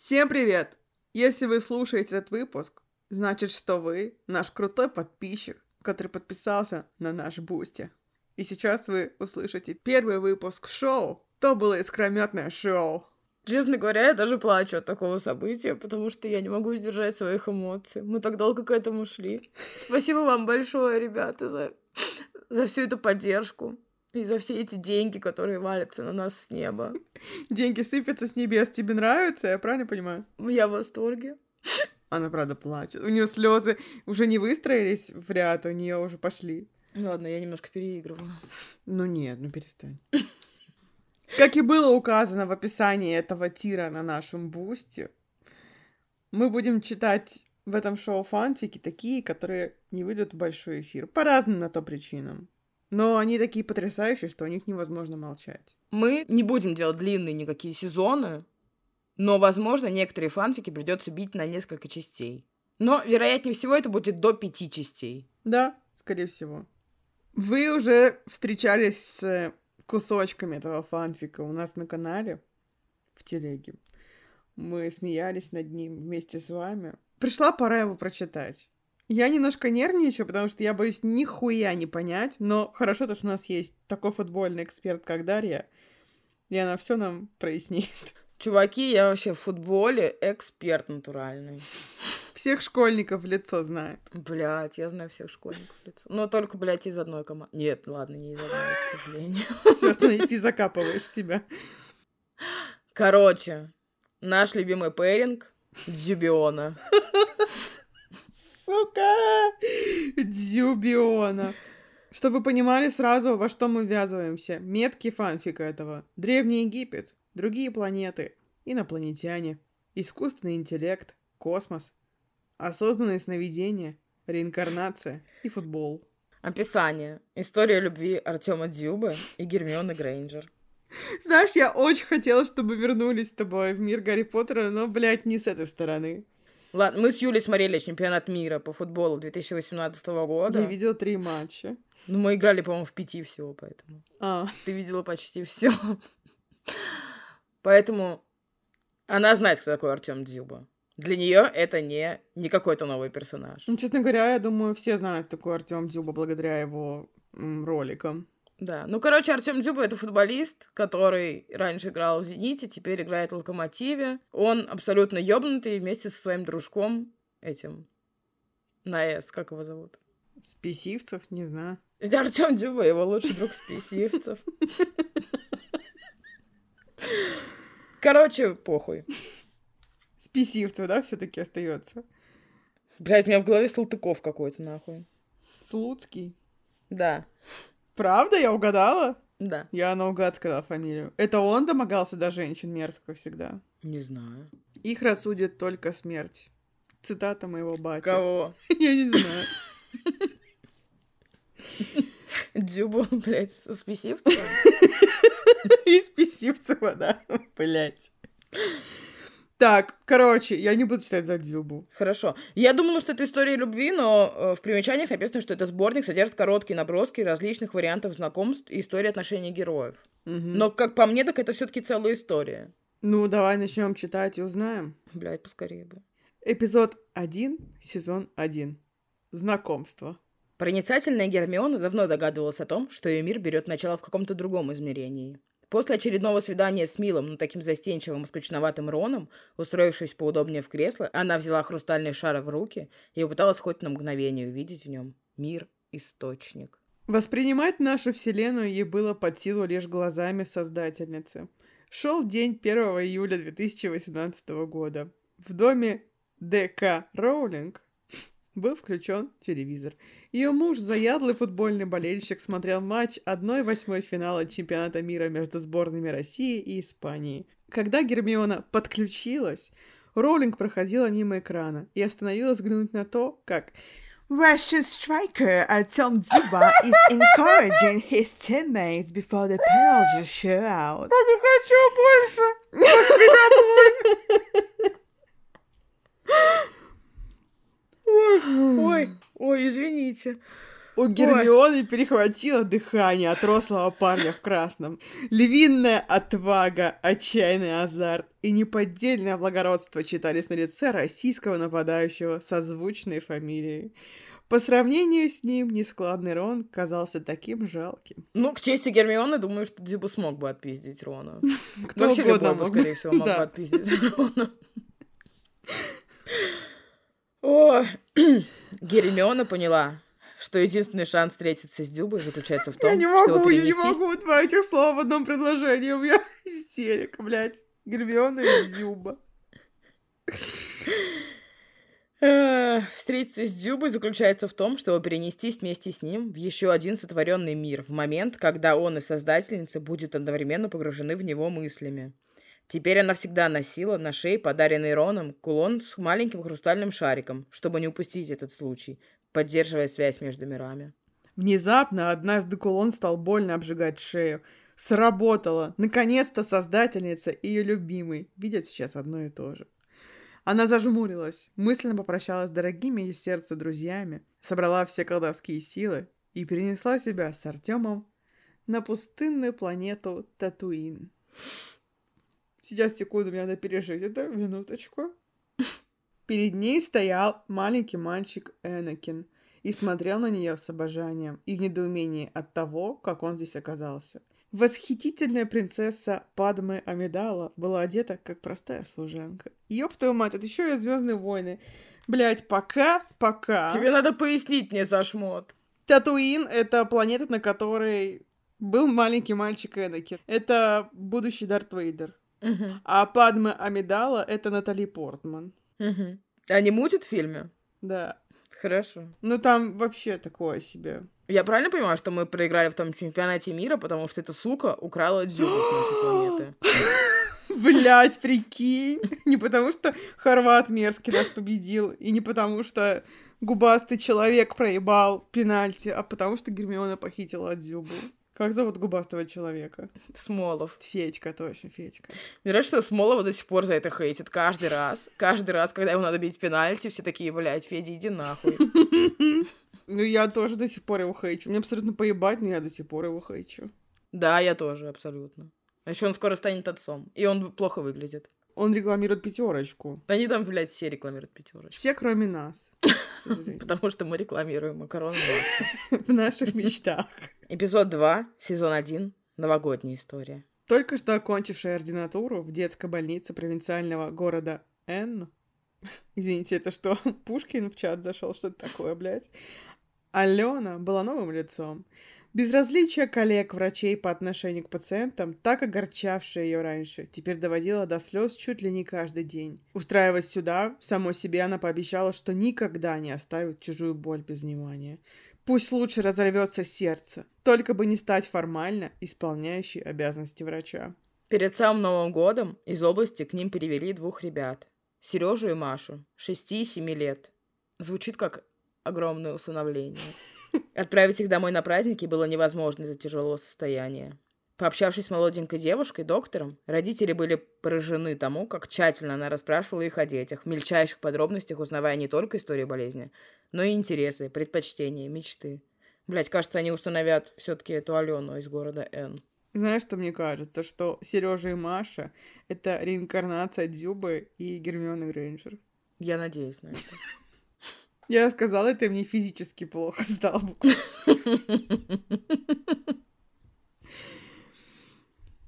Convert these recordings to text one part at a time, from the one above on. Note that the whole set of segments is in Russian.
Всем привет! Если вы слушаете этот выпуск, значит, что вы наш крутой подписчик, который подписался на наш Бусти. И сейчас вы услышите первый выпуск шоу. То было искрометное шоу. Честно говоря, я даже плачу от такого события, потому что я не могу сдержать своих эмоций. Мы так долго к этому шли. Спасибо вам большое, ребята, за, за всю эту поддержку. И за все эти деньги, которые валятся на нас с неба. Деньги сыпятся с небес. Тебе нравится? Я правильно понимаю? Я в восторге. Она правда плачет. У нее слезы уже не выстроились в ряд, у нее уже пошли. Ладно, я немножко переигрываю. Ну нет, ну перестань. Как и было указано в описании этого тира на нашем бусте, мы будем читать в этом шоу фанфики такие, которые не выйдут в большой эфир. По разным на то причинам. Но они такие потрясающие, что о них невозможно молчать. Мы не будем делать длинные никакие сезоны, но, возможно, некоторые фанфики придется бить на несколько частей. Но, вероятнее всего, это будет до пяти частей. Да, скорее всего. Вы уже встречались с кусочками этого фанфика у нас на канале в телеге. Мы смеялись над ним вместе с вами. Пришла пора его прочитать. Я немножко нервничаю, потому что я боюсь нихуя не понять, но хорошо то, что у нас есть такой футбольный эксперт, как Дарья, и она все нам прояснит. Чуваки, я вообще в футболе эксперт натуральный. Всех школьников в лицо знает. Блять, я знаю всех школьников в лицо. Но только, блядь, из одной команды. Нет, ладно, не из одной, к сожалению. Сейчас ты закапываешь себя. Короче, наш любимый пэринг Дзюбиона сука! Дзюбиона. Чтобы вы понимали сразу, во что мы ввязываемся. Метки фанфика этого. Древний Египет, другие планеты, инопланетяне, искусственный интеллект, космос, осознанные сновидения, реинкарнация и футбол. Описание. История любви Артема Дзюбы и Гермионы Грейнджер. Знаешь, я очень хотела, чтобы вернулись с тобой в мир Гарри Поттера, но, блядь, не с этой стороны. Ладно, мы с Юлей смотрели чемпионат мира по футболу 2018 года. Я видела три матча. Ну, мы играли, по-моему, в пяти всего, поэтому. А. Ты видела почти все. Поэтому она знает, кто такой Артем Дзюба. Для нее это не, не какой-то новый персонаж. Ну, честно говоря, я думаю, все знают такой Артем Дзюба благодаря его м, роликам. Да. Ну, короче, Артем Дзюба — это футболист, который раньше играл в «Зените», теперь играет в «Локомотиве». Он абсолютно ёбнутый вместе со своим дружком этим на «С». Как его зовут? Списивцев? Не знаю. Это Артем Дзюба, его лучший друг Списивцев. Короче, похуй. Списивцев, да, все таки остается. Блять, у меня в голове Салтыков какой-то, нахуй. Слуцкий? Да. Правда, я угадала? Да. Я наугад сказала фамилию. Это он домогался до женщин мерзко всегда? Не знаю. Их рассудит только смерть. Цитата моего батя. Кого? Я не знаю. Дзюбу, блядь, со Списивцева? Из Писивцева, да. Блядь. Так, короче, я не буду читать за Дзюбу. Хорошо. Я думала, что это история любви, но э, в примечаниях написано, что этот сборник содержит короткие наброски различных вариантов знакомств и истории отношений героев. Мгм. Но, как по мне, так это все-таки целая история. Ну, давай начнем читать и узнаем. Блядь, поскорее бы. Эпизод 1, сезон 1. Знакомство. Проницательная Гермиона давно догадывалась о том, что ее мир берет начало в каком-то другом измерении. После очередного свидания с милым, но таким застенчивым и скучноватым Роном, устроившись поудобнее в кресло, она взяла хрустальный шар в руки и попыталась хоть на мгновение увидеть в нем мир-источник. Воспринимать нашу вселенную ей было под силу лишь глазами создательницы. Шел день 1 июля 2018 года. В доме ДК Роулинг был включен телевизор. Ее муж, заядлый футбольный болельщик, смотрел матч 1-8 финала чемпионата мира между сборными России и Испании. Когда Гермиона подключилась, Роулинг проходила мимо экрана и остановилась взглянуть на то, как Russian striker Artem Дзюба is encouraging his teammates before the penalty shootout. Я не хочу больше! Пошли домой! Ой, ой, ой, извините. У Гермионы перехватило дыхание от рослого парня в красном. Львиная отвага, отчаянный азарт и неподдельное благородство читались на лице российского нападающего со звучной фамилией. По сравнению с ним, нескладный Рон казался таким жалким. Ну, к чести Гермионы, думаю, что Дзюба смог бы отпиздить Рона. Кто Вообще любой бы, скорее всего, мог бы отпиздить Рона. Гермиона поняла, что единственный шанс встретиться с Дюбой заключается в том, Я не могу, я не могу два этих слова в одном предложении. У меня истерика, блядь. Гермиона и Зюба. Э, Встретиться с Дзюбой заключается в том, чтобы перенестись вместе с ним в еще один сотворенный мир, в момент, когда он и создательница будут одновременно погружены в него мыслями. Теперь она всегда носила на шее подаренный Роном кулон с маленьким хрустальным шариком, чтобы не упустить этот случай, поддерживая связь между мирами. Внезапно однажды кулон стал больно обжигать шею. Сработало. Наконец-то создательница и ее любимый видят сейчас одно и то же. Она зажмурилась, мысленно попрощалась с дорогими ей сердце друзьями, собрала все колдовские силы и перенесла себя с Артемом на пустынную планету Татуин. Сейчас, секунду, мне надо пережить это, минуточку. Перед ней стоял маленький мальчик Энакин и смотрел на нее с обожанием и в недоумении от того, как он здесь оказался. Восхитительная принцесса Падме Амидала была одета, как простая служанка. Ёб твою мать, это еще и Звездные войны. Блять, пока, пока. Тебе надо пояснить мне, Сашмот. Татуин — это планета, на которой был маленький мальчик Энакин. Это будущий Дарт Вейдер. Мгм, А Падме Амидала — это Натали Портман. Они мутят в фильме? Да. Хорошо. Ну там вообще такое себе. Я правильно понимаю, что мы проиграли в том чемпионате мира, потому что эта сука украла Дзюбу с нашей планеты? Блять, прикинь. Не потому что Хорват мерзкий нас победил, и не потому что губастый человек проебал пенальти, а потому что Гермиона похитила Дзюбу. Как зовут губастого человека? Смолов. Федька, точно, Федька. Мне нравится, что Смолова до сих пор за это хейтит каждый раз. Каждый раз, когда ему надо бить пенальти, все такие, блядь, Федя, иди нахуй. Ну, я тоже до сих пор его хейчу. Мне абсолютно поебать, но я до сих пор его хейчу. Да, я тоже, абсолютно. А еще он скоро станет отцом. И он плохо выглядит. Он рекламирует пятерочку. Они там, блядь, все рекламируют пятерочку. Все, кроме нас. Потому что мы рекламируем макароны. В наших мечтах. Эпизод 2, сезон 1, новогодняя история. Только что окончившая ординатуру в детской больнице провинциального города Н. Извините, это что, Пушкин в чат зашел? Что это такое, блядь? Алена была новым лицом. Безразличие коллег-врачей по отношению к пациентам, так огорчавшее ее раньше, теперь доводило до слез чуть ли не каждый день. Устраиваясь сюда, самой себе она пообещала, что никогда не оставит чужую боль без внимания. Пусть лучше разорвется сердце, только бы не стать формально исполняющей обязанности врача. Перед самым Новым годом из области к ним перевели двух ребят. Сережу и Машу, 6 и 7 лет. Звучит как огромное усыновление. Отправить их домой на праздники было невозможно из-за тяжелого состояния. Пообщавшись с молоденькой девушкой, доктором, родители были поражены тому, как тщательно она расспрашивала их о детях, в мельчайших подробностях узнавая не только историю болезни, но и интересы, предпочтения, мечты. Блять, кажется, они установят все-таки эту Алену из города Н. Знаешь, что мне кажется? Что Сережа и Маша — это реинкарнация Дзюбы и Гермионы Грейнджер. Я надеюсь на это. Я сказала это, мне физически плохо стало.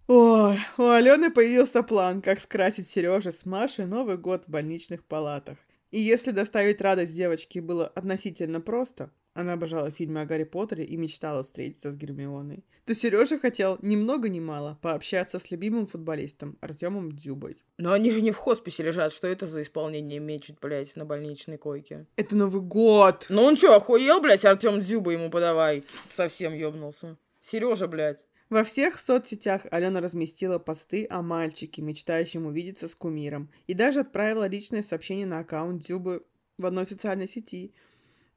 Ой, у Алены появился план, как скрасить Сережа с Машей Новый год в больничных палатах. И если доставить радость девочке было относительно просто, она обожала фильмы о Гарри Поттере и мечтала встретиться с Гермионой, то Сережа хотел ни много ни мало пообщаться с любимым футболистом Артемом Дзюбой. Но они же не в хосписе лежат. Что это за исполнение мечет, блядь, на больничной койке? Это Новый год! Ну он что, охуел, блядь, Артем Дзюба ему подавай? Совсем ёбнулся. Сережа, блядь. Во всех соцсетях Алена разместила посты о мальчике, мечтающем увидеться с кумиром, и даже отправила личное сообщение на аккаунт Дзюбы в одной социальной сети.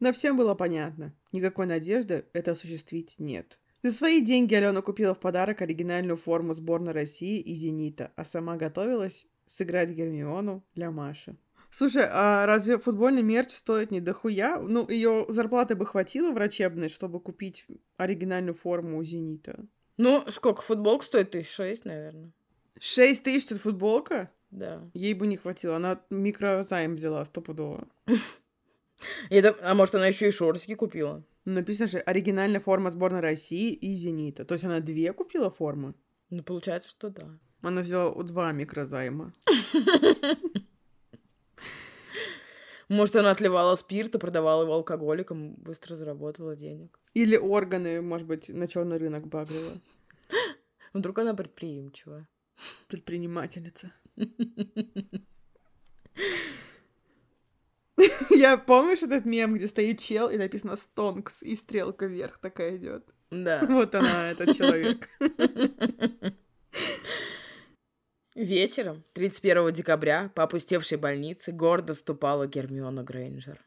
Но всем было понятно, никакой надежды это осуществить нет. За свои деньги Алена купила в подарок оригинальную форму сборной России и «Зенита», а сама готовилась сыграть Гермиону для Маши. Слушай, а разве футбольный мерч стоит не дохуя? Ну, ее зарплаты бы хватило врачебной, чтобы купить оригинальную форму у «Зенита». Ну, сколько? Футболка стоит? Тысяч шесть, наверное. Шесть тысяч тут футболка? Да. Ей бы не хватило. Она микрозайм взяла стопудово. Это, а может, она еще и шортики купила? Написано же оригинальная форма сборной России и «Зенита». То есть она две купила формы? Ну, получается, что да. Она взяла два микрозайма. Может, она отливала спирт и продавала его алкоголикам, быстро заработала денег. Или органы, может быть, на черный рынок багрила. Вдруг она предприимчивая. Предпринимательница. Я помнишь этот мем, где стоит чел и написано «Стонкс» и стрелка вверх такая идет. Да. Вот она, этот человек. Вечером, 31 декабря, по опустевшей больнице гордо ступала Гермиона Грейнджер.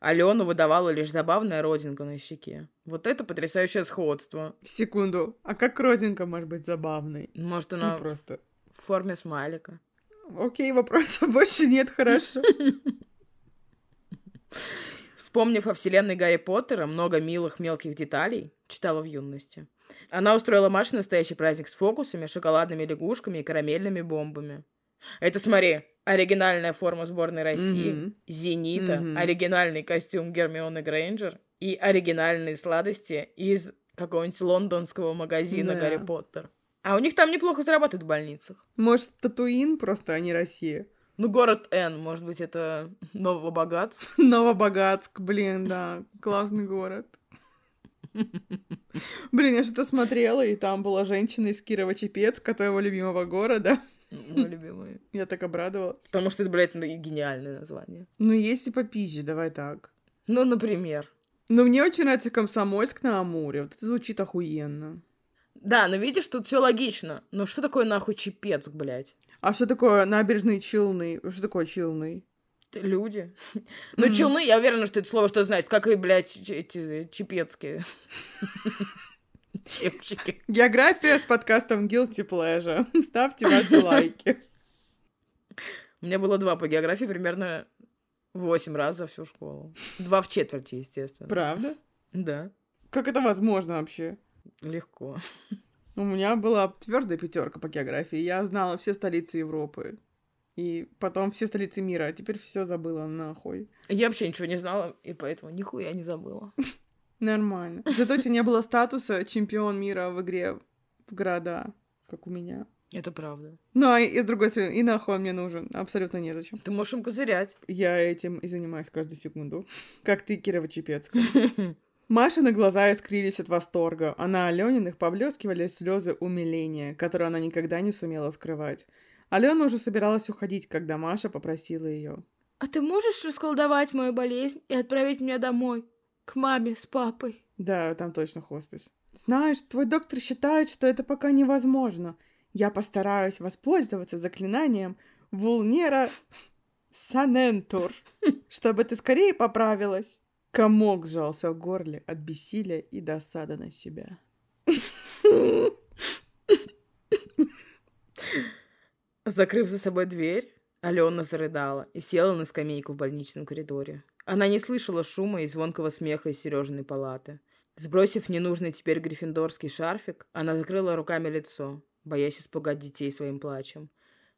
Алену выдавала лишь забавная родинка на щеке. Вот это потрясающее сходство. Секунду. А как родинка может быть забавной? Может, Ну, она просто. в форме смайлика. Окей, вопросов больше нет, хорошо. Вспомнив о вселенной Гарри Поттера, много милых мелких деталей читала в юности. Она устроила Маше настоящий праздник с фокусами, шоколадными лягушками и карамельными бомбами. Это, смотри, оригинальная форма сборной России, Мгм. «Зенита», Мгм. оригинальный костюм Гермионы Грейнджер и оригинальные сладости из какого-нибудь лондонского магазина Да. Гарри Поттер. А у них там неплохо зарабатывают в больницах. Может, Татуин просто, а не Россия. Ну, город Н, может быть, это Новобогатск. Новобогатск, блин, да, классный город. Блин, я что-то смотрела, и там была женщина из Кирова-Чепецка, твоего любимого города. Мой любимый. Я так обрадовалась. Потому что это, блядь, ну, гениальное название. Ну, есть и попизже, давай так. Ну, например. Но мне очень нравится Комсомольск на Амуре. Вот это звучит охуенно. Да, но видишь, тут все логично. Но что такое нахуй Чепецк, блядь? А что такое набережные Челны? Что такое Челны? Люди. Ну, челны, я уверена, что это слово что значит. Как и, блядь, эти чепецкие. Чепчики. География с подкастом Guilty Pleasure. Ставьте ваши лайки. У меня было два по географии примерно восемь раз за всю школу. Два в четверти, естественно. Правда? Да, Как это возможно вообще? легко. У меня была твердая пятерка по географии. Я знала все столицы Европы. И потом все столицы мира. А теперь все забыла нахуй. Я вообще ничего не знала, и поэтому нихуя не забыла. Нормально. Зато у тебя не было статуса чемпион мира в игре в города, как у меня. Это правда. Ну, а и с другой стороны, и нахуй он мне нужен. Абсолютно незачем. Ты можешь им козырять. Я этим и занимаюсь каждую секунду. Как ты, Кирова-Чепецкая. Машины глаза искрились от восторга, а на Алёниных поблескивали слезы умиления, которые она никогда не сумела скрывать. Алена уже собиралась уходить, когда Маша попросила ее. А ты можешь расколдовать мою болезнь и отправить меня домой? К маме с папой. Да, там точно хоспис. Знаешь, твой доктор считает, что это пока невозможно. Я постараюсь воспользоваться заклинанием Вулнера Санентур, чтобы ты скорее поправилась. Комок сжался в горле от бессилия и досады на себя. Закрыв за собой дверь, Алена зарыдала и села на скамейку в больничном коридоре. Она не слышала шума и звонкого смеха из Сережиной палаты. Сбросив ненужный теперь гриффиндорский шарфик, она закрыла руками лицо, боясь испугать детей своим плачем.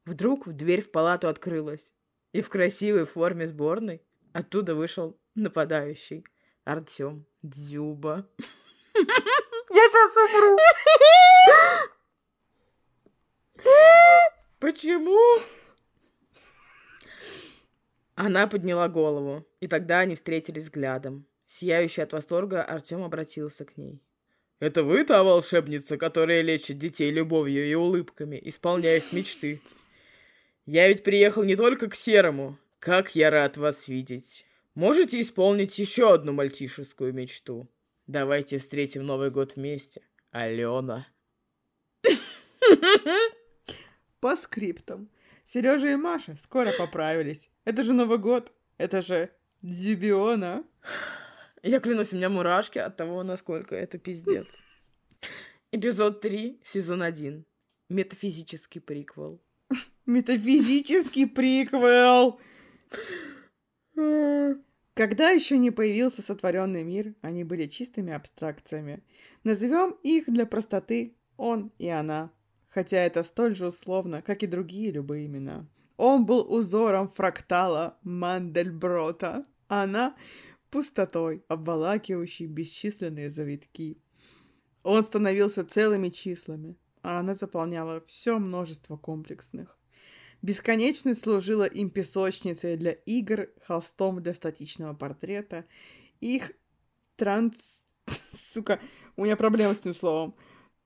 Вдруг в дверь в палату открылась, и в красивой форме сборной оттуда вышел нападающий Артем Дзюба. Я сейчас умру. Почему? Она подняла голову, и тогда они встретились взглядом. Сияющий от восторга, Артем обратился к ней. «Это вы та волшебница, которая лечит детей любовью и улыбками, исполняя их мечты? Я ведь приехал не только к Серому. Как я рад вас видеть. Можете исполнить еще одну мальчишескую мечту? Давайте встретим Новый год вместе. Алена». По скриптам. Сережа и Маша скоро поправились. Это же Новый год. Это же Дзюбиона. Я клянусь, у меня мурашки от того, насколько это пиздец. Эпизод 3, сезон 1. Метафизический приквел. Метафизический приквел. Когда еще не появился сотворенный мир, они были чистыми абстракциями. Назовем их для простоты он и она, хотя это столь же условно, как и другие любые имена. Он был узором фрактала Мандельброта, она — пустотой, обволакивающей бесчисленные завитки. Он становился целыми числами, а она заполняла все множество комплексных. Бесконечность служила им песочницей для игр, холстом для статичного портрета. Их транс... Сука, у меня проблема с этим словом.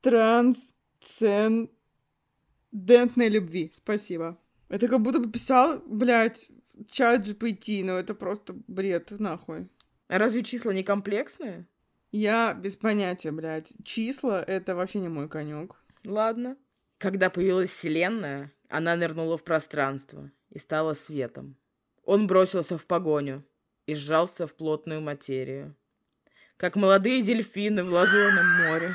Трансцендентной любви. Спасибо. Это как будто бы писал, блядь, чат GPT, но это просто бред, нахуй. А разве числа не комплексные? Я без понятия, блядь. Числа — это вообще не мой конек. Ладно. Когда появилась Вселенная, она нырнула в пространство и стала светом. Он бросился в погоню и сжался в плотную материю. Как молодые дельфины в лазурном море.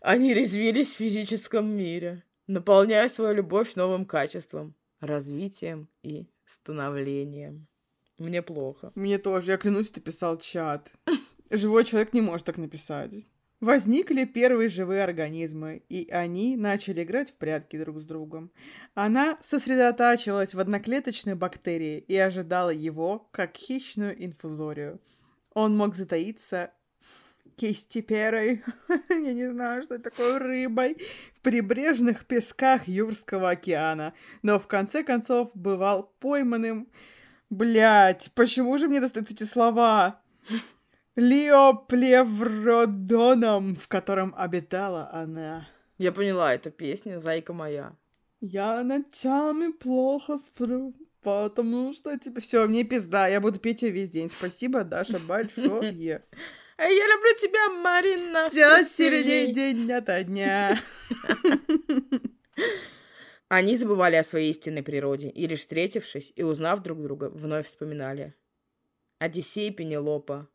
Они резвились в физическом мире, наполняя свою любовь новым качеством, развитием и становлением. Мне плохо. Мне тоже. Я клянусь, ты писал чат. Живой человек не может так написать. Возникли первые живые организмы, и они начали играть в прятки друг с другом. Она сосредотачивалась в одноклеточной бактерии и ожидала его, как хищную инфузорию. Он мог затаиться кистеперой, я не знаю, что такое рыбой, в прибрежных песках Юрского океана, но в конце концов бывал пойманным... Блять, почему же мне достаются эти слова? Леоплевродоном, в котором обитала она. Я поняла, это песня «Зайка моя». Я ночами плохо сплю, потому что тебе... Все, мне пизда, я буду петь ее весь день. Спасибо, Даша, большое. А я люблю тебя, Марина. Все сильнее день ото дня. Они забывали о своей истинной природе, и лишь встретившись и узнав друг друга, вновь вспоминали. Одиссей и Пенелопа,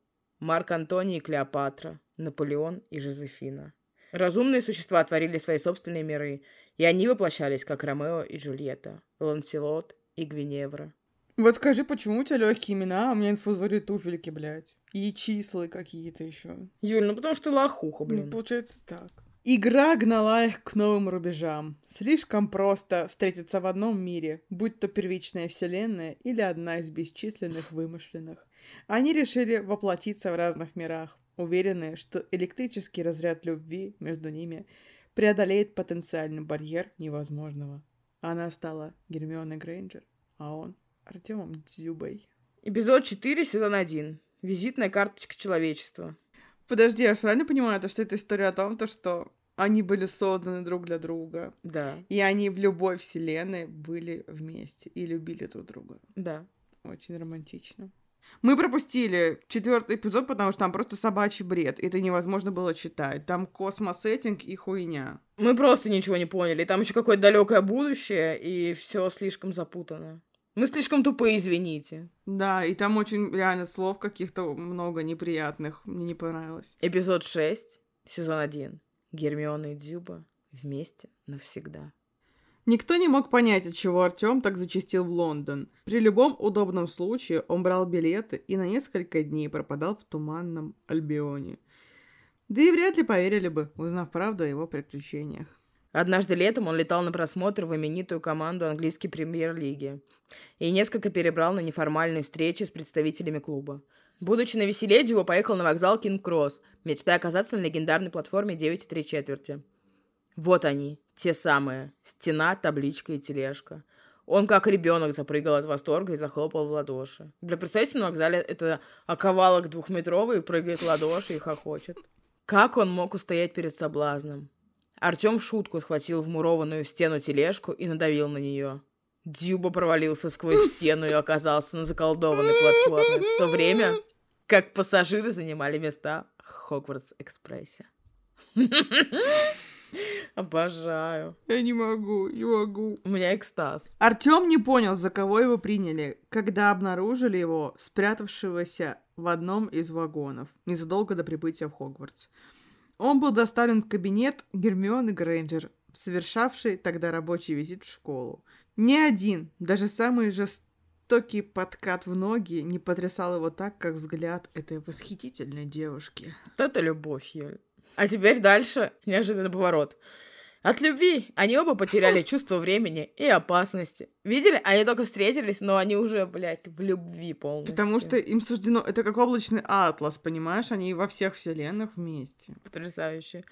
Марк Антоний и Клеопатра, Наполеон и Жозефина. Разумные существа творили свои собственные миры, и они воплощались, как Ромео и Джульетта, Ланселот и Гвиневра. Вот скажи, почему у тебя легкие имена, а у меня инфузории туфельки, блядь. И числа какие-то еще. Юль, ну потому что ты лохуха, блин. Ну, получается так. Игра гнала их к новым рубежам. Слишком просто встретиться в одном мире, будь то первичная вселенная или одна из бесчисленных вымышленных. Они решили воплотиться в разных мирах, уверенные, что электрический разряд любви между ними преодолеет потенциальный барьер невозможного. Она стала Гермионой Грейнджер, а он Артемом Дзюбой. Эпизод 4, сезон 1. Визитная карточка человечества. Подожди, я же правильно понимаю, то, что это история о том, то, что они были созданы друг для друга. Да. И они в любой вселенной были вместе и любили друг друга. Да. Очень романтично. Мы пропустили четвертый эпизод, потому что там просто собачий бред. Это невозможно было читать. Там космосеттинг и хуйня. Мы просто ничего не поняли. Там еще какое-то далекое будущее, и все слишком запутано. Мы слишком тупые, извините. Да, и там очень реально слов каких-то много неприятных. Мне не понравилось. Эпизод 6, сезон 1. Гермиона и Дзюба вместе навсегда. Никто не мог понять, от чего Артем так зачастил в Лондон. При любом удобном случае он брал билеты и на несколько дней пропадал в туманном Альбионе. Да и вряд ли поверили бы, узнав правду о его приключениях. Однажды летом он летал на просмотр в именитую команду английской премьер-лиги и несколько перебрал на неформальные встречи с представителями клуба. Будучи на веселе, Дюба поехал на вокзал Кинг-Кросс, мечтая оказаться на легендарной платформе 9,3 четверти. Вот они, те самые. Стена, табличка и тележка. Он как ребенок запрыгал от восторга и захлопал в ладоши. Для представителя на вокзале это оковалок двухметровый, прыгает в ладоши и хохочет. Как он мог устоять перед соблазном? Артем в шутку схватил в стену тележку и надавил на нее. Дюба провалился сквозь стену и оказался на заколдованной платформе, в то время как пассажиры занимали места в Хогвартс-экспрессе. Обожаю. Я не могу, не могу. У меня экстаз. Артем не понял, за кого его приняли, когда обнаружили его, спрятавшегося в одном из вагонов, незадолго до прибытия в Хогвартс. Он был доставлен в кабинет Гермионы Грейнджер, совершавшей тогда рабочий визит в школу. Ни один, даже самый жестокий жестокий подкат в ноги не потрясал его так, как взгляд этой восхитительной девушки. Вот это любовь, Юль. А теперь дальше неожиданный поворот. От любви они оба потеряли чувство времени и опасности. Видели? Они только встретились, но они уже, блядь, в любви полностью. Потому что им суждено... Это как облачный атлас, понимаешь? Они во всех вселенных вместе. Потрясающе.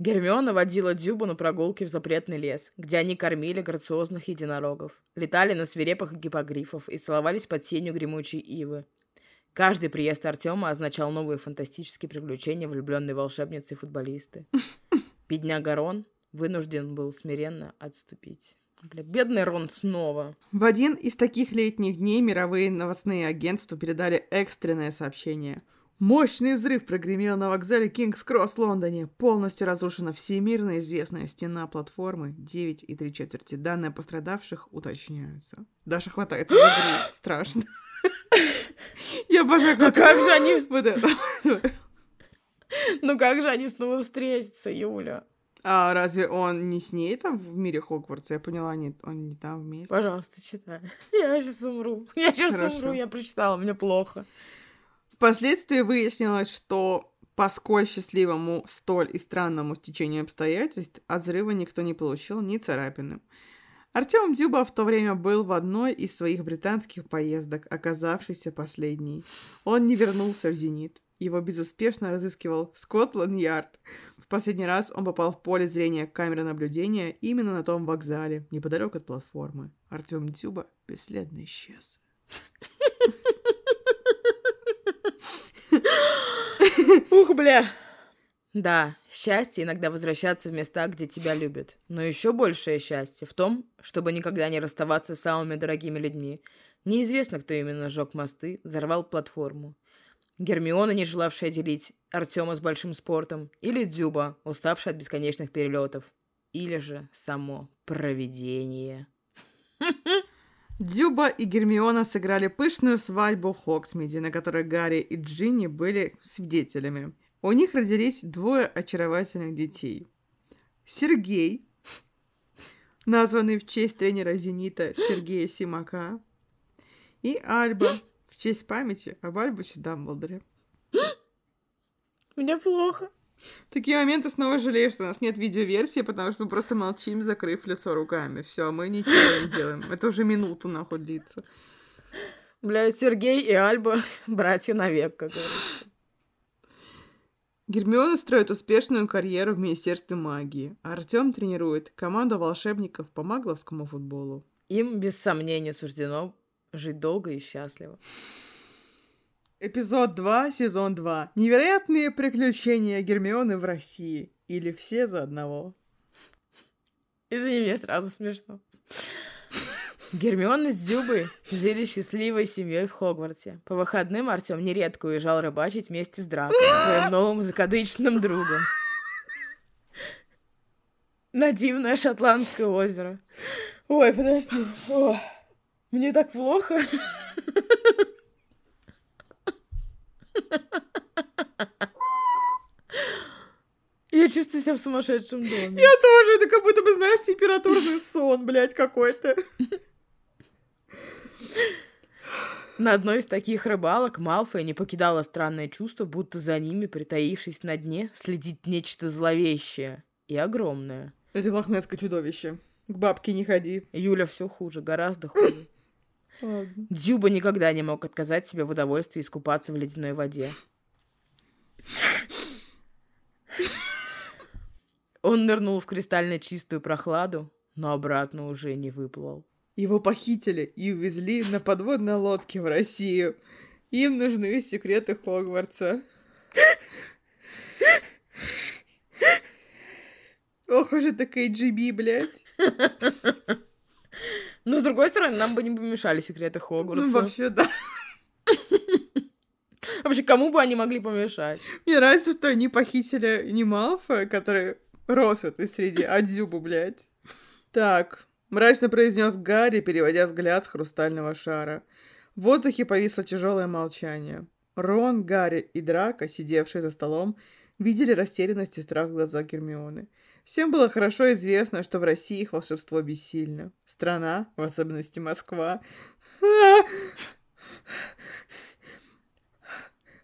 Гермиона водила Дюбу на прогулки в запретный лес, где они кормили грациозных единорогов, летали на свирепых гипогрифов и целовались под сенью гремучей ивы. Каждый приезд Артема означал новые фантастические приключения влюбленной волшебницы и футболисты. Бедняга Рон вынужден был смиренно отступить. Бля, бедный Рон снова. В один из таких летних дней мировые новостные агентства передали экстренное сообщение. Мощный взрыв прогремел на вокзале Кингс-Кросс, Лондоне. Полностью разрушена всемирно известная стена платформы 9 и 3 четверти. Данные пострадавших уточняются. Даша хватает Страшно. Я обожаю, А как же они... Вот это. Ну как же они снова встретятся, Юля? А разве он не с ней там в мире Хогвартса? Я поняла, нет, он не там вместе. Пожалуйста, читай. Я сейчас умру. Я сейчас Хорошо. умру. Я прочитала, мне плохо. Впоследствии выяснилось, что по сколь счастливому, столь и странному стечению обстоятельств от взрыва никто не получил ни царапины. Артем Дюба в то время был в одной из своих британских поездок, оказавшейся последней. Он не вернулся в «Зенит». Его безуспешно разыскивал Скотланд-Ярд. В последний раз он попал в поле зрения камеры наблюдения именно на том вокзале, неподалеку от платформы. Артем Дюба бесследно исчез. Ух, бля. Да, счастье иногда возвращаться в места, где тебя любят. Но еще большее счастье в том, чтобы никогда не расставаться с самыми дорогими людьми. Неизвестно, кто именно сжег мосты, взорвал платформу. Гермиона, не желавшая делить Артема с большим спортом, или Дзюба, уставшая от бесконечных перелетов, или же само провидение. Дюба и Гермиона сыграли пышную свадьбу в Хоксмиде, на которой Гарри и Джинни были свидетелями. У них родились двое очаровательных детей. Сергей, названный в честь тренера «Зенита» Сергея Симака, и Альба, в честь памяти об Альбусе Дамблдоре. Мне плохо. В такие моменты снова жалею, что у нас нет видеоверсии, потому что мы просто молчим, закрыв лицо руками. Все, мы ничего не делаем. Это уже минуту нахуй длится. Бля, Сергей и Альба братья навек, как говорится. Гермиона строит успешную карьеру в Министерстве магии, а Артем тренирует команду волшебников по магловскому футболу. Им, без сомнения, суждено жить долго и счастливо. Эпизод 2, сезон 2. Невероятные приключения Гермионы в России. Или все за одного. Извини, мне сразу смешно. Гермиона с Дзюбой жили счастливой семьей в Хогвартсе. По выходным Артем нередко уезжал рыбачить вместе с Драком, своим новым закадычным другом. На дивное шотландское озеро. Ой, подожди. О, мне так плохо. Я чувствую себя в сумасшедшем доме. Я тоже, это как будто бы, знаешь, температурный сон, блядь, какой-то. На одной из таких рыбалок Малфой не покидало странное чувство, будто за ними, притаившись на дне, следит нечто зловещее и огромное. Это лохнесское чудовище. К бабке не ходи. Юля все хуже, гораздо хуже. Ладно. Дзюба никогда не мог отказать себе в удовольствии искупаться в ледяной воде. Он нырнул в кристально чистую прохладу, но обратно уже не выплыл. Его похитили и увезли на подводной лодке в Россию. Им нужны секреты Хогвартса. Ох уж это KGB, блядь. Но, с другой стороны, нам бы не помешали секреты Хогвартса. Ну, вообще, да. Вообще, кому бы они могли помешать? Мне нравится, что они похитили не Малфоя, который рос в этой среде, а Дзюбу, блядь. Так, мрачно произнес Гарри, переводя взгляд с хрустального шара. В воздухе повисло тяжелое молчание. Рон, Гарри и Драко, сидевшие за столом, видели растерянность и страх в глазах Гермионы. Всем было хорошо известно, что в России их волшебство бессильно. Страна, в особенности Москва,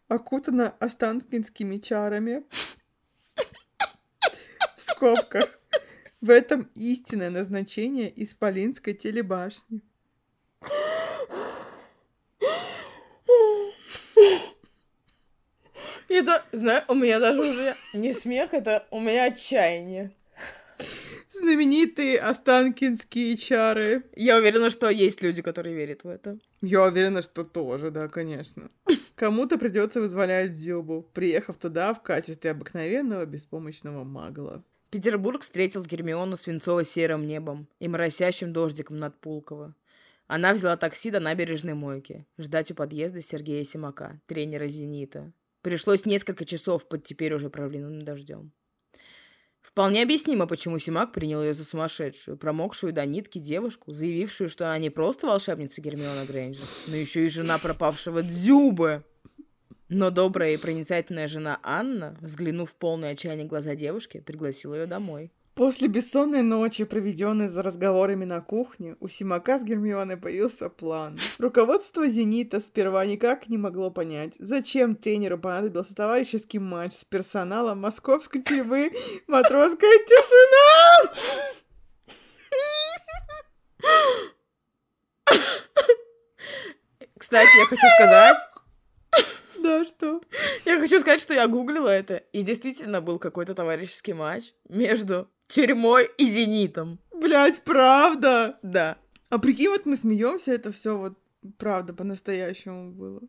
окутана останкинскими чарами. В скобках. В этом истинное назначение Исполинской телебашни. Это, знаю, у меня даже уже не смех, это у меня отчаяние. Знаменитые останкинские чары. Я уверена, что есть люди, которые верят в это. Я уверена, что тоже, да, конечно. Кому-то придется вызволять Дзюбу, приехав туда в качестве обыкновенного беспомощного магла. Петербург встретил Гермиону свинцово-серым небом и моросящим дождиком над Пулково. Она взяла такси до набережной Мойки, ждать у подъезда Сергея Симака, тренера «Зенита». Пришлось несколько часов под теперь уже проливным дождем. Вполне объяснимо, почему Симак принял ее за сумасшедшую, промокшую до нитки девушку, заявившую, что она не просто волшебница Гермиона Грейнджер, но еще и жена пропавшего Дзюбы. Но добрая и проницательная жена Анна, взглянув в полное отчаяние глаза девушки, пригласила ее домой. После бессонной ночи, проведенной за разговорами на кухне, у Симака с Гермионой появился план. Руководство «Зенита» сперва никак не могло понять, зачем тренеру понадобился товарищеский матч с персоналом московской тюрьмы «Матросская тишина». Кстати, я хочу сказать, Да, что? я хочу сказать, что я гуглила это, и действительно был какой-то товарищеский матч между тюрьмой и зенитом. Блять, правда? Да. А прикинь, вот мы смеемся, это все вот правда по-настоящему было.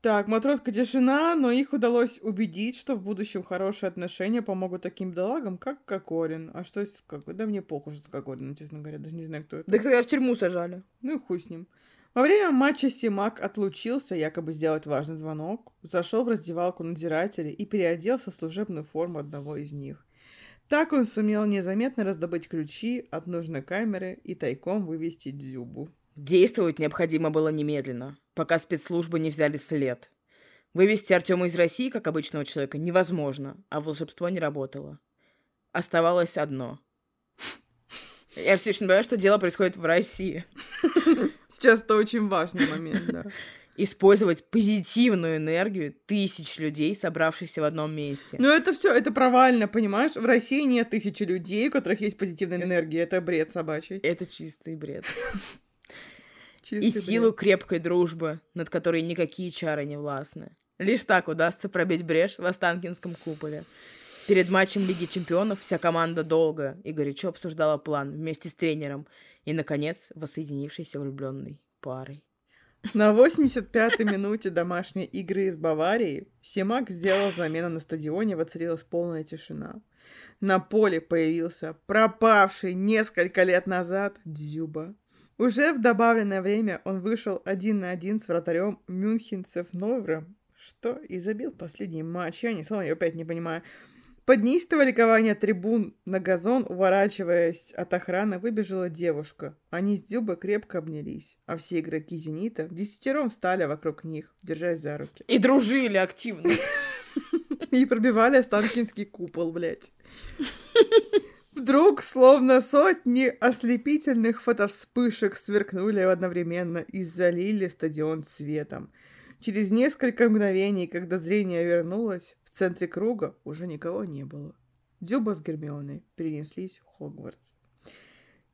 Так, матроска тишина, но их удалось убедить, что в будущем хорошие отношения помогут таким бедолагам, как Кокорин. А что с Кокорин? Да мне похуй, что с Кокорином, честно говоря, даже не знаю, кто это. Да когда в тюрьму сажали. Ну и хуй с ним. Во время матча Симак отлучился, якобы сделать важный звонок, зашел в раздевалку надзирателей и переоделся в служебную форму одного из них. Так он сумел незаметно раздобыть ключи от нужной камеры и тайком вывести Дзюбу. Действовать необходимо было немедленно, пока спецслужбы не взяли след. Вывести Артема из России, как обычного человека, невозможно, а волшебство не работало. Оставалось одно. Я все еще не понимаю, что дело происходит в России. Сейчас это очень важный момент, да. Использовать позитивную энергию тысяч людей, собравшихся в одном месте. Но это все, это провально, понимаешь? В России нет тысячи людей, у которых есть позитивная энергия. Это бред собачий. Это чистый бред. Чистый И бред. силу крепкой дружбы, над которой никакие чары не властны. Лишь так удастся пробить брешь в Останкинском куполе. Перед матчем Лиги Чемпионов вся команда долго и горячо обсуждала план вместе с тренером и, наконец, воссоединившейся влюбленной парой. На 85-й минуте домашней игры из Баварии Симак сделал замену на стадионе, воцарилась полная тишина. На поле появился пропавший несколько лет назад Дзюба. Уже в добавленное время он вышел один на один с вратарем мюнхенцев Новром, что и забил последний матч. Я ни слова опять не понимаю. Под неистовое ликование трибун на газон, уворачиваясь от охраны, выбежала девушка. Они с Дзюбой крепко обнялись, а все игроки «Зенита» десятером встали вокруг них, держась за руки. И дружили активно. И пробивали Останкинский купол, блядь. Вдруг, словно сотни ослепительных фотовспышек сверкнули одновременно и залили стадион светом. Через несколько мгновений, когда зрение вернулось, в центре круга уже никого не было. Дюба с Гермионой перенеслись в Хогвартс.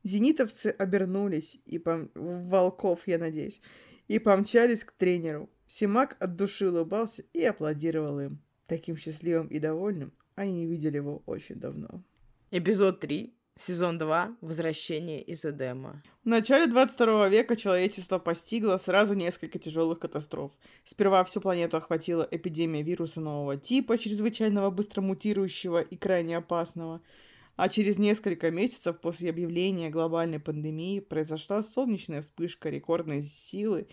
Зенитовцы обернулись, и пом... волков, я надеюсь, и помчались к тренеру. Симак от души улыбался и аплодировал им. Таким счастливым и довольным они не видели его очень давно. Эпизод 3. Сезон 2. Возвращение из Эдема. В начале 22 века человечество постигло сразу несколько тяжелых катастроф. Сперва всю планету охватила эпидемия вируса нового типа, чрезвычайного быстро мутирующего и крайне опасного. А через несколько месяцев после объявления глобальной пандемии произошла солнечная вспышка рекордной силы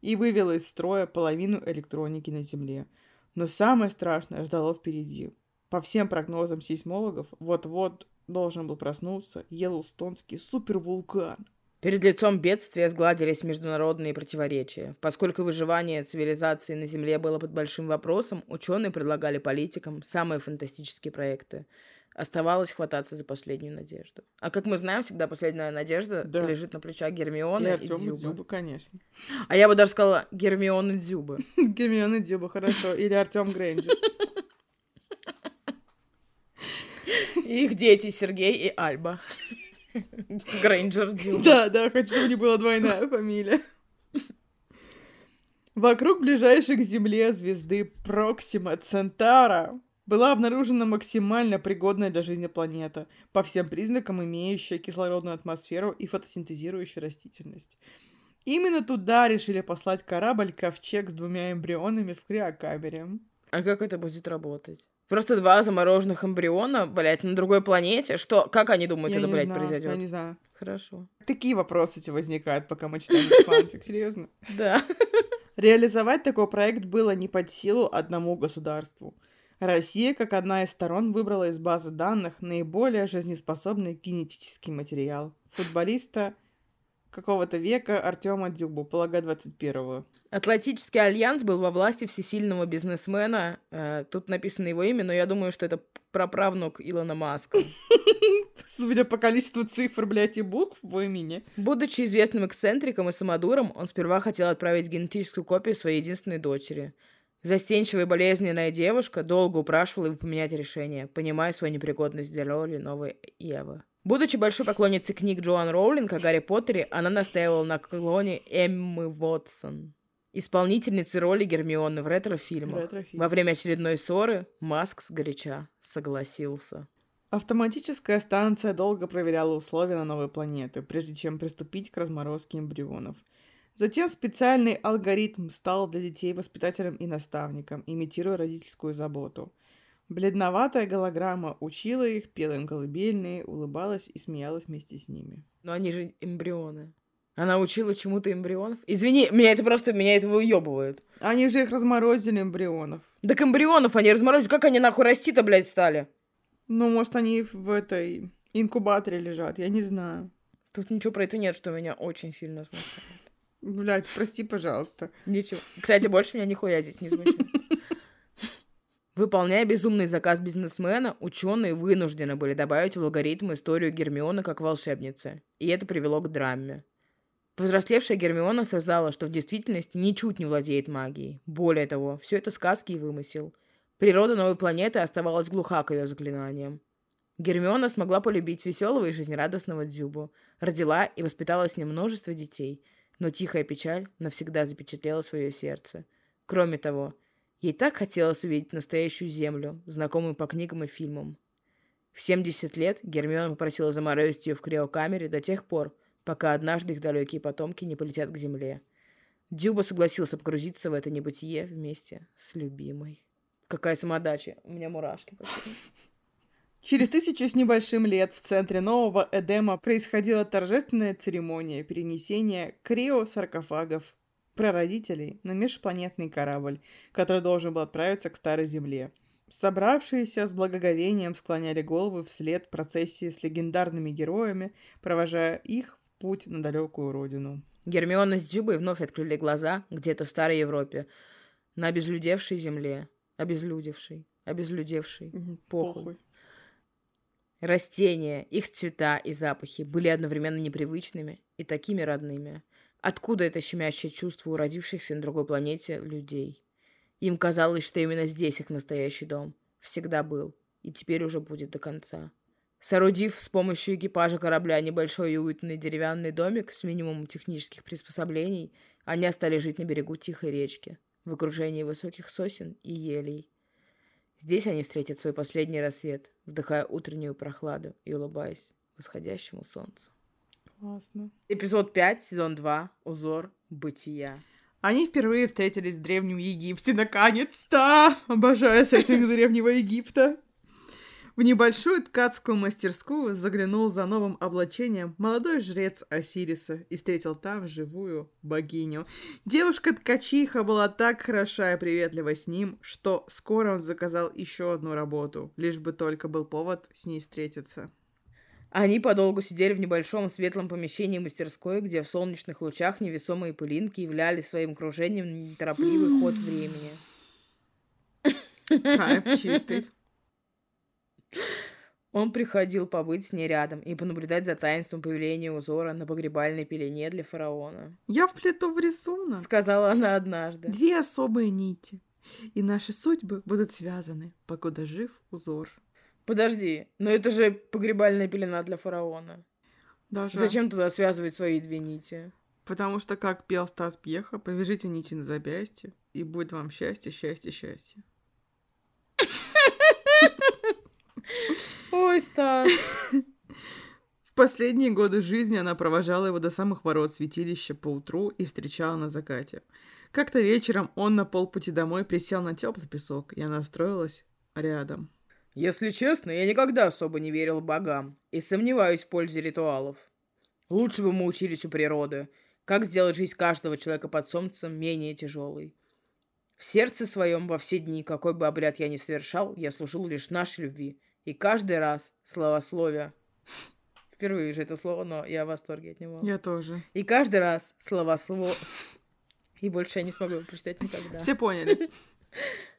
и вывела из строя половину электроники на Земле. Но самое страшное ждало впереди. По всем прогнозам сейсмологов, вот-вот должен был проснуться Йеллоустонский супервулкан. Перед лицом бедствия сгладились международные противоречия. Поскольку выживание цивилизации на Земле было под большим вопросом, ученые предлагали политикам самые фантастические проекты. Оставалось хвататься за последнюю надежду. А как мы знаем, всегда последняя надежда Да. лежит на плечах Гермионы И и, Артём Дзюбы. Дзюба, конечно. А я бы даже сказала Гермионы Дзюбы. Гермиона Дзюба, хорошо. Или Артем Грейнджер. И их дети Сергей и Альба. Грейнджер Дзюба. Да, да, хочу, чтобы не была двойная фамилия. Вокруг ближайшей к Земле звезды Проксима Центара была обнаружена максимально пригодная для жизни планета, по всем признакам имеющая кислородную атмосферу и фотосинтезирующую растительность. Именно туда решили послать корабль «Ковчег» с двумя эмбрионами в криокамере. А как это будет работать? Просто два замороженных эмбриона, блядь, на другой планете? Что? Как они думают, Я это, блядь, знаю, Я произойдет? не знаю. Хорошо. Такие вопросы тебя возникают, пока мы читаем этот фанфик, серьезно. Да. Реализовать такой проект было не под силу одному государству. Россия, как одна из сторон, выбрала из базы данных наиболее жизнеспособный генетический материал. Футболиста какого-то века Артема Дюбу, полагаю, 21-го. Атлантический альянс был во власти всесильного бизнесмена. Э, тут написано его имя, но я думаю, что это праправнук Илона Маска. Судя по количеству цифр, блядь, и букв в имени. Будучи известным эксцентриком и самодуром, он сперва хотел отправить генетическую копию своей единственной дочери. Застенчивая и болезненная девушка долго упрашивала его поменять решение, понимая свою непригодность для роли новой Евы. Будучи большой поклонницей книг Джоан Роулинг о Гарри Поттере, она настаивала на клоне Эммы Вотсон, исполнительницы роли Гермионы в ретро-фильмах. Ретро-фильм. Во время очередной ссоры Маск сгоряча согласился. Автоматическая станция долго проверяла условия на новой планете, прежде чем приступить к разморозке эмбрионов. Затем специальный алгоритм стал для детей воспитателем и наставником, имитируя родительскую заботу. Бледноватая голограмма учила их, пела им колыбельные, улыбалась и смеялась вместе с ними. Но они же эмбрионы. Она учила чему-то эмбрионов? Извини, меня это просто, меня это выебывает. Они же их разморозили, эмбрионов. Так эмбрионов они разморозили. Как они нахуй расти-то, блядь, стали? Ну, может, они в этой инкубаторе лежат, я не знаю. Тут ничего про это нет, что меня очень сильно смущает. Блять, прости, пожалуйста. Ничего. Кстати, больше меня нихуя здесь не смущает. Выполняя безумный заказ бизнесмена, ученые вынуждены были добавить в алгоритм историю Гермионы как волшебницы. И это привело к драме. Повзрослевшая Гермиона осознала, что в действительности ничуть не владеет магией. Более того, все это сказки и вымысел. Природа новой планеты оставалась глуха к ее заклинаниям. Гермиона смогла полюбить веселого и жизнерадостного Дзюбу, родила и воспитала с ним множество детей, но тихая печаль навсегда запечатлела свое сердце. Кроме того, ей так хотелось увидеть настоящую землю, знакомую по книгам и фильмам. В 70 лет Гермиона попросила заморозить ее в криокамере до тех пор, пока однажды их далекие потомки не полетят к земле. Дюба согласился погрузиться в это небытие вместе с любимой. Какая самодача. У меня мурашки. Через тысячу с небольшим лет в центре нового Эдема происходила торжественная церемония перенесения криосаркофагов прародителей на межпланетный корабль, который должен был отправиться к Старой Земле. Собравшиеся с благоговением склоняли головы вслед процессии с легендарными героями, провожая их в путь на далекую родину. Гермиона с Дюбой вновь открыли глаза где-то в Старой Европе, на обезлюдевшей земле. Обезлюдевшей. Обезлюдевшей. Мгм, Похуй. Растения, их цвета и запахи были одновременно непривычными и такими родными. Откуда это щемящее чувство у родившихся на другой планете людей? Им казалось, что именно здесь их настоящий дом. Всегда был. И теперь уже будет до конца. Соорудив с помощью экипажа корабля небольшой и уютный деревянный домик с минимумом технических приспособлений, они остались жить на берегу тихой речки, в окружении высоких сосен и елей. Здесь они встретят свой последний рассвет, вдыхая утреннюю прохладу и улыбаясь восходящему солнцу. Классно. Эпизод 5, сезон 2, узор бытия. Они впервые встретились в Древнем Египте, наконец-то! Обожаю сеттинг Древнего Египта. В небольшую ткацкую мастерскую заглянул за новым облачением молодой жрец Осириса и встретил там живую богиню. Девушка-ткачиха была так хороша и приветлива с ним, что скоро он заказал еще одну работу, лишь бы только был повод с ней встретиться. Они подолгу сидели в небольшом светлом помещении мастерской, где в солнечных лучах невесомые пылинки являли своим окружением неторопливый ход времени. Кайф чистый. Он приходил побыть с ней рядом и понаблюдать за таинством появления узора на погребальной пелене для фараона. «Я вплету в рисунок», — сказала она однажды. «Две особые нити, и наши судьбы будут связаны, покуда жив узор». Подожди, но это же погребальная пелена для фараона. Даже... Зачем туда связывать свои две нити? Потому что, как пел Стас Пьеха, повяжите нити на запястье, и будет вам счастье, счастье, счастье. Ой, Стас. В последние годы жизни она провожала его до самых ворот святилища по утру и встречала на закате. Как-то вечером он на полпути домой присел на теплый песок, и она устроилась рядом. Если честно, я никогда особо не верил богам и сомневаюсь в пользе ритуалов. Лучше бы мы учились у природы, как сделать жизнь каждого человека под солнцем менее тяжелой. В сердце своем во все дни, какой бы обряд я ни совершал, я служил лишь нашей любви. И каждый раз словословие... Впервые вижу это слово, но я в восторге от него. Я тоже. И каждый раз словословие... И больше я не смогу его прочитать никогда. Все поняли.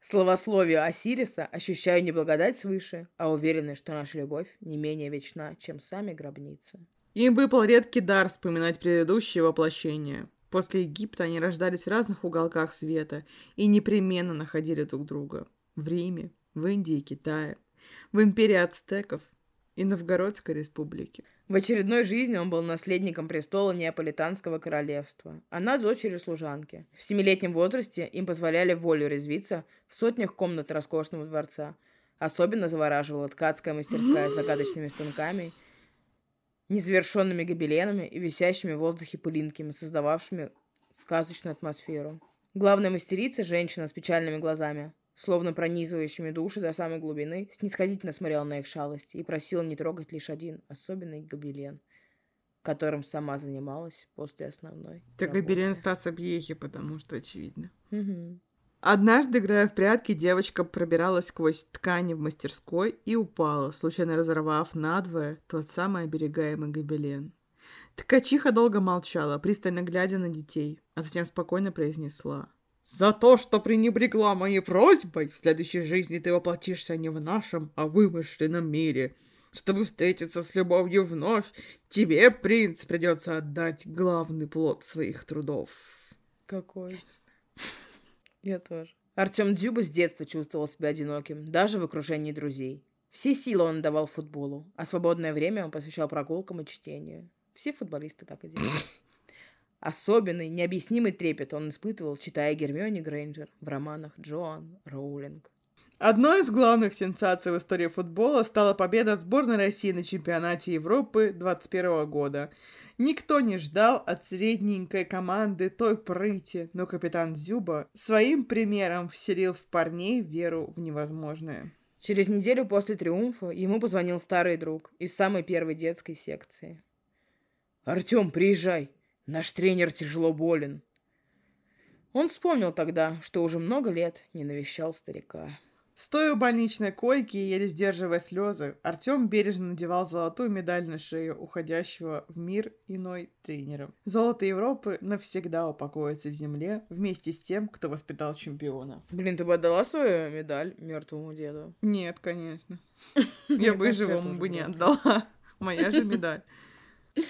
Словословие Осириса ощущаю не благодать свыше, а уверенность, что наша любовь не менее вечна, чем сами гробницы. Им выпал редкий дар вспоминать предыдущие воплощения. После Египта они рождались в разных уголках света и непременно находили друг друга. В Риме, в Индии и Китае, в империи ацтеков и Новгородской республике. В очередной жизни он был наследником престола Неаполитанского королевства. Она дочери служанки. В семилетнем возрасте им позволяли волю резвиться в сотнях комнат роскошного дворца. Особенно завораживала ткацкая мастерская с загадочными станками, незавершенными гобеленами и висящими в воздухе пылинками, создававшими сказочную атмосферу. Главная мастерица, женщина с печальными глазами, словно пронизывающими души до самой глубины, снисходительно смотрел на их шалости и просил не трогать лишь один особенный гобелен, которым сама занималась после основной Это гобелен Стаса Бьехи, потому что очевидно. Угу. Однажды, играя в прятки, девочка пробиралась сквозь ткани в мастерской и упала, случайно разорвав надвое тот самый оберегаемый гобелен. Ткачиха долго молчала, пристально глядя на детей, а затем спокойно произнесла — за то, что пренебрегла моей просьбой, в следующей жизни ты воплотишься не в нашем, а в вымышленном мире. Чтобы встретиться с любовью вновь, тебе, принц, придется отдать главный плод своих трудов. Какой? Я тоже. Артем Дзюба с детства чувствовал себя одиноким, даже в окружении друзей. Все силы он давал футболу, а свободное время он посвящал прогулкам и чтению. Все футболисты так и делают. Особенный, необъяснимый трепет он испытывал, читая Гермиони Грейнджер в романах Джоан Роулинг. Одной из главных сенсаций в истории футбола стала победа сборной России на чемпионате Европы 2021 года. Никто не ждал от средненькой команды той прыти, но капитан Зюба своим примером вселил в парней веру в невозможное. Через неделю после триумфа ему позвонил старый друг из самой первой детской секции. «Артем, приезжай!» Наш тренер тяжело болен. Он вспомнил тогда, что уже много лет не навещал старика. Стоя у больничной койки и еле сдерживая слезы, Артем бережно надевал золотую медаль на шею уходящего в мир иной тренера. Золото Европы навсегда упокоится в земле вместе с тем, кто воспитал чемпиона. Блин, ты бы отдала свою медаль мертвому деду? Нет, конечно. Я бы живому бы не отдала. Моя же медаль.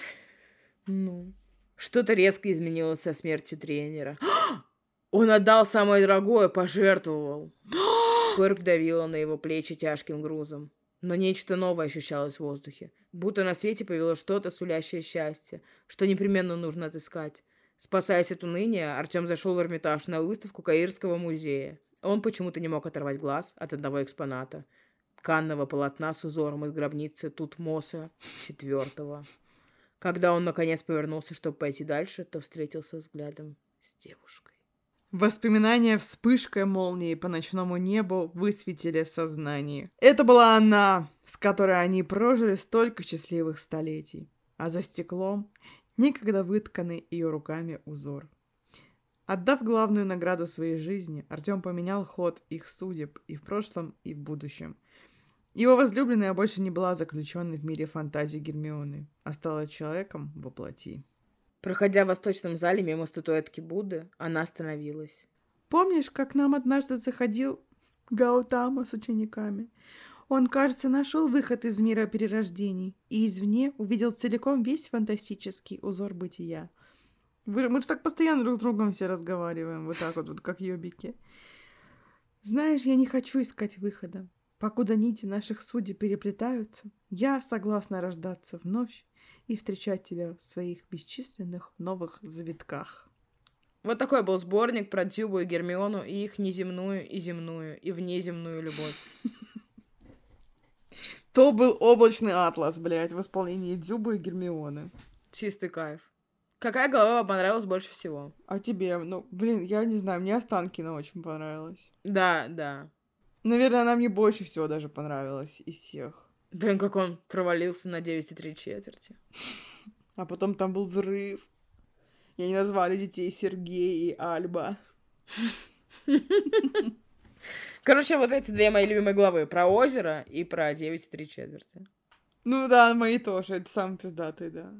Ну, что-то резко изменилось со смертью тренера. Он отдал самое дорогое, пожертвовал. Скорбь давила на его плечи тяжким грузом. Но нечто новое ощущалось в воздухе. Будто на свете появилось что-то, сулящее счастье, что непременно нужно отыскать. Спасаясь от уныния, Артем зашел в Эрмитаж на выставку Каирского музея. Он почему-то не мог оторвать глаз от одного экспоната. Канного полотна с узором из гробницы Тутмоса четвертого. Когда он, наконец, повернулся, чтобы пойти дальше, то встретился взглядом с девушкой. Воспоминания вспышкой молнии по ночному небу высветили в сознании. Это была она, с которой они прожили столько счастливых столетий. А за стеклом некогда вытканный ее руками узор. Отдав главную награду своей жизни, Артем поменял ход их судеб и в прошлом, и в будущем – его возлюбленная больше не была заключенной в мире фантазии Гермионы, а стала человеком во плоти. Проходя в восточном зале мимо статуэтки Будды, она остановилась. «Помнишь, как нам однажды заходил Гаутама с учениками? Он, кажется, нашел выход из мира перерождений и извне увидел целиком весь фантастический узор бытия. Вы, мы же так постоянно друг с другом все разговариваем, вот так вот, вот как ёбики. Знаешь, я не хочу искать выхода. Покуда нити наших судей переплетаются, я согласна рождаться вновь и встречать тебя в своих бесчисленных новых завитках. Вот такой был сборник про Дюбу и Гермиону и их неземную и земную и внеземную любовь. То был облачный атлас, блядь, в исполнении Дюбы и Гермионы. Чистый кайф. Какая голова понравилась больше всего? А тебе? Ну, блин, я не знаю, мне Останкина очень понравилась. Да, да. Наверное, она мне больше всего даже понравилась из всех. Блин, как он провалился на 9,3 четверти. А потом там был взрыв. И они назвали детей Сергей и Альба. Короче, вот эти две мои любимые главы. Про озеро и про 9,3 четверти. Ну да, мои тоже. Это самые пиздатые, да.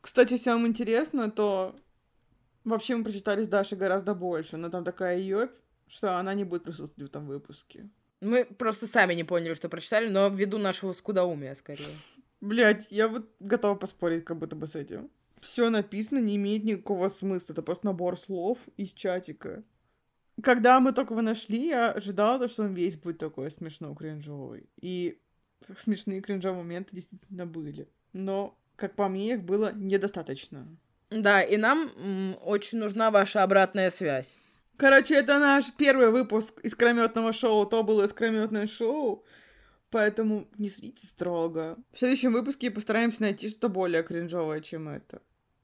Кстати, если вам интересно, то вообще мы прочитали с Дашей гораздо больше, но там такая ёбь, что она не будет присутствовать в этом выпуске. Мы просто сами не поняли, что прочитали, но ввиду нашего скудоумия, скорее. Блять, я вот готова поспорить как будто бы с этим. Все написано, не имеет никакого смысла. Это просто набор слов из чатика. Когда мы только его нашли, я ожидала, что он весь будет такой смешно кринжовый. И смешные кринжовые моменты действительно были. Но как по мне, их было недостаточно. Да, и нам очень нужна ваша обратная связь. Короче, это наш первый выпуск искрометного шоу. То было искрометное шоу. Поэтому не судите строго. В следующем выпуске постараемся найти что-то более кринжовое, чем это.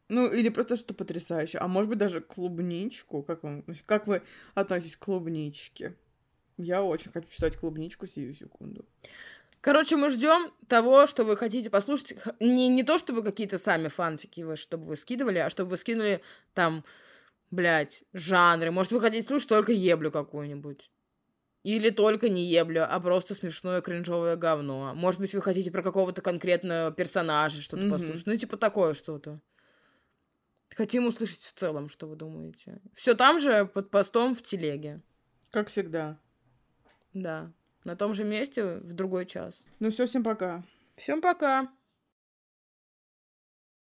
Ну, или просто что-то потрясающее. А может быть, даже клубничку. Как, вам, как вы относитесь к клубничке? Я очень хочу читать клубничку сию секунду. Короче, мы ждем того, что вы хотите послушать. Не, не то, чтобы какие-то сами фанфики вы, чтобы вы скидывали, а чтобы вы скинули там, блядь, жанры. Может, вы хотите слушать только еблю какую-нибудь. Или только не еблю, а просто смешное кринжовое говно. Может быть, вы хотите про какого-то конкретного персонажа что-то mm-hmm. послушать. Ну, типа такое что-то. Хотим услышать в целом, что вы думаете. Все там же под постом в телеге. Как всегда. Да. На том же месте в другой час. Ну все, всем пока. Всем пока.